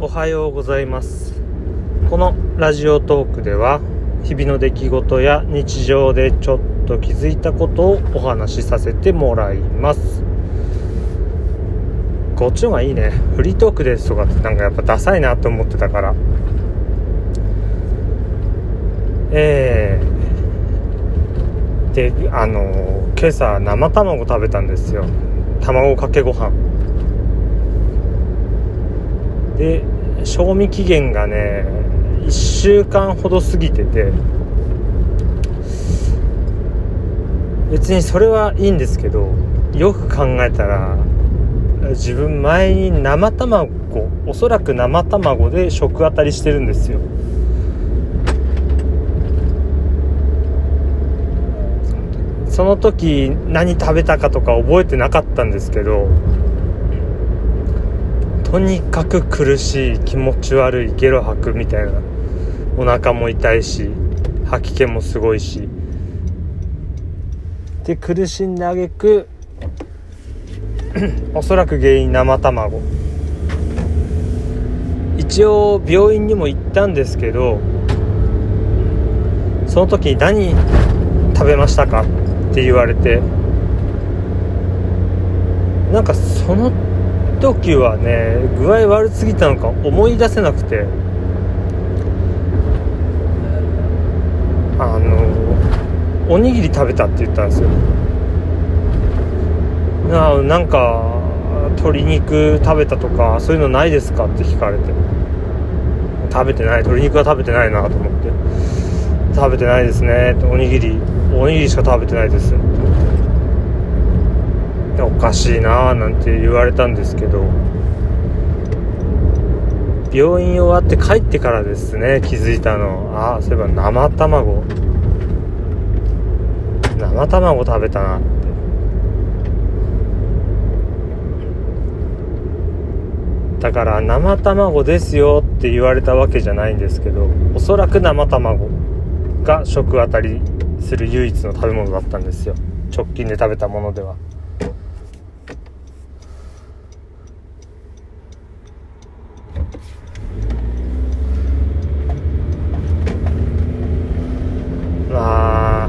おはようございます。このラジオトークでは日々の出来事や日常でちょっと気づいたことをお話しさせてもらいます。こっちの方がいいね。フリートークですとかってなんかやっぱダサいなと思ってたから。えー、であの今朝生卵食べたんですよ。卵かけご飯。で賞味期限がね1週間ほど過ぎてて。別にそれはいいんですけどよく考えたら自分前に生卵おそらく生卵で食当たりしてるんですよ。その時何食べたかとか覚えてなかったんですけどとにかく苦しい気持ち悪いゲロ吐くみたいな。お腹も痛いし吐き気もすごいし。で苦しんであげく おそらく原因生卵。一応病院にも行ったんですけどその時何食べましたかって言われてなんかその時はね具合悪すぎたのか思い出せなくて。あのおにぎり食べたって言ったんですよ。ななんか鶏肉食べたとかそういうのないですかって聞かれて。食べてない鶏肉は食べてないなと思って。食べてないですねおにぎりおにぎりしか食べてないですかしいなーなんて言われたんですけど病院終わって帰ってからですね気づいたの。ああそういえば生卵。生卵食べたなって。だから生卵ですよって言われたわけじゃないんですけどおそらく生卵が食当たりする唯一の食べ物だったんですよ。直近で食べたものではまあ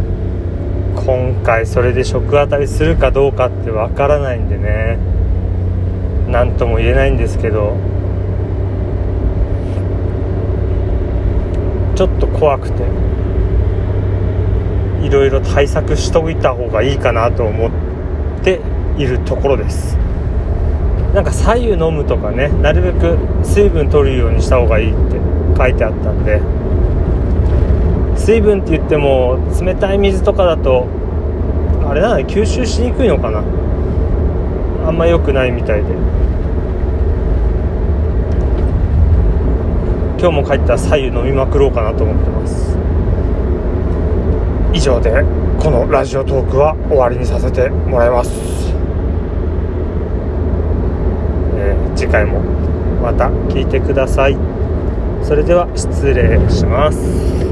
今回それで食当たりするかどうかってわからないんでね。何とも言えないんですけど。ちょっと怖くて。いろいろ対策しといた方がいいかなと思っているところです。なんか左右飲むとかねなるべく水分取るようにした方がいいって書いてあったんで。水分って言っても冷たい水とかだとあれなの吸収しにくいのかな。あんま良くないみたいで。今日も帰ったら左右飲みまくろうかなと思ってます。以上でこのラジオトークは終わりにさせてもらいます、えー、次回もまた聞いてください。それでは失礼します。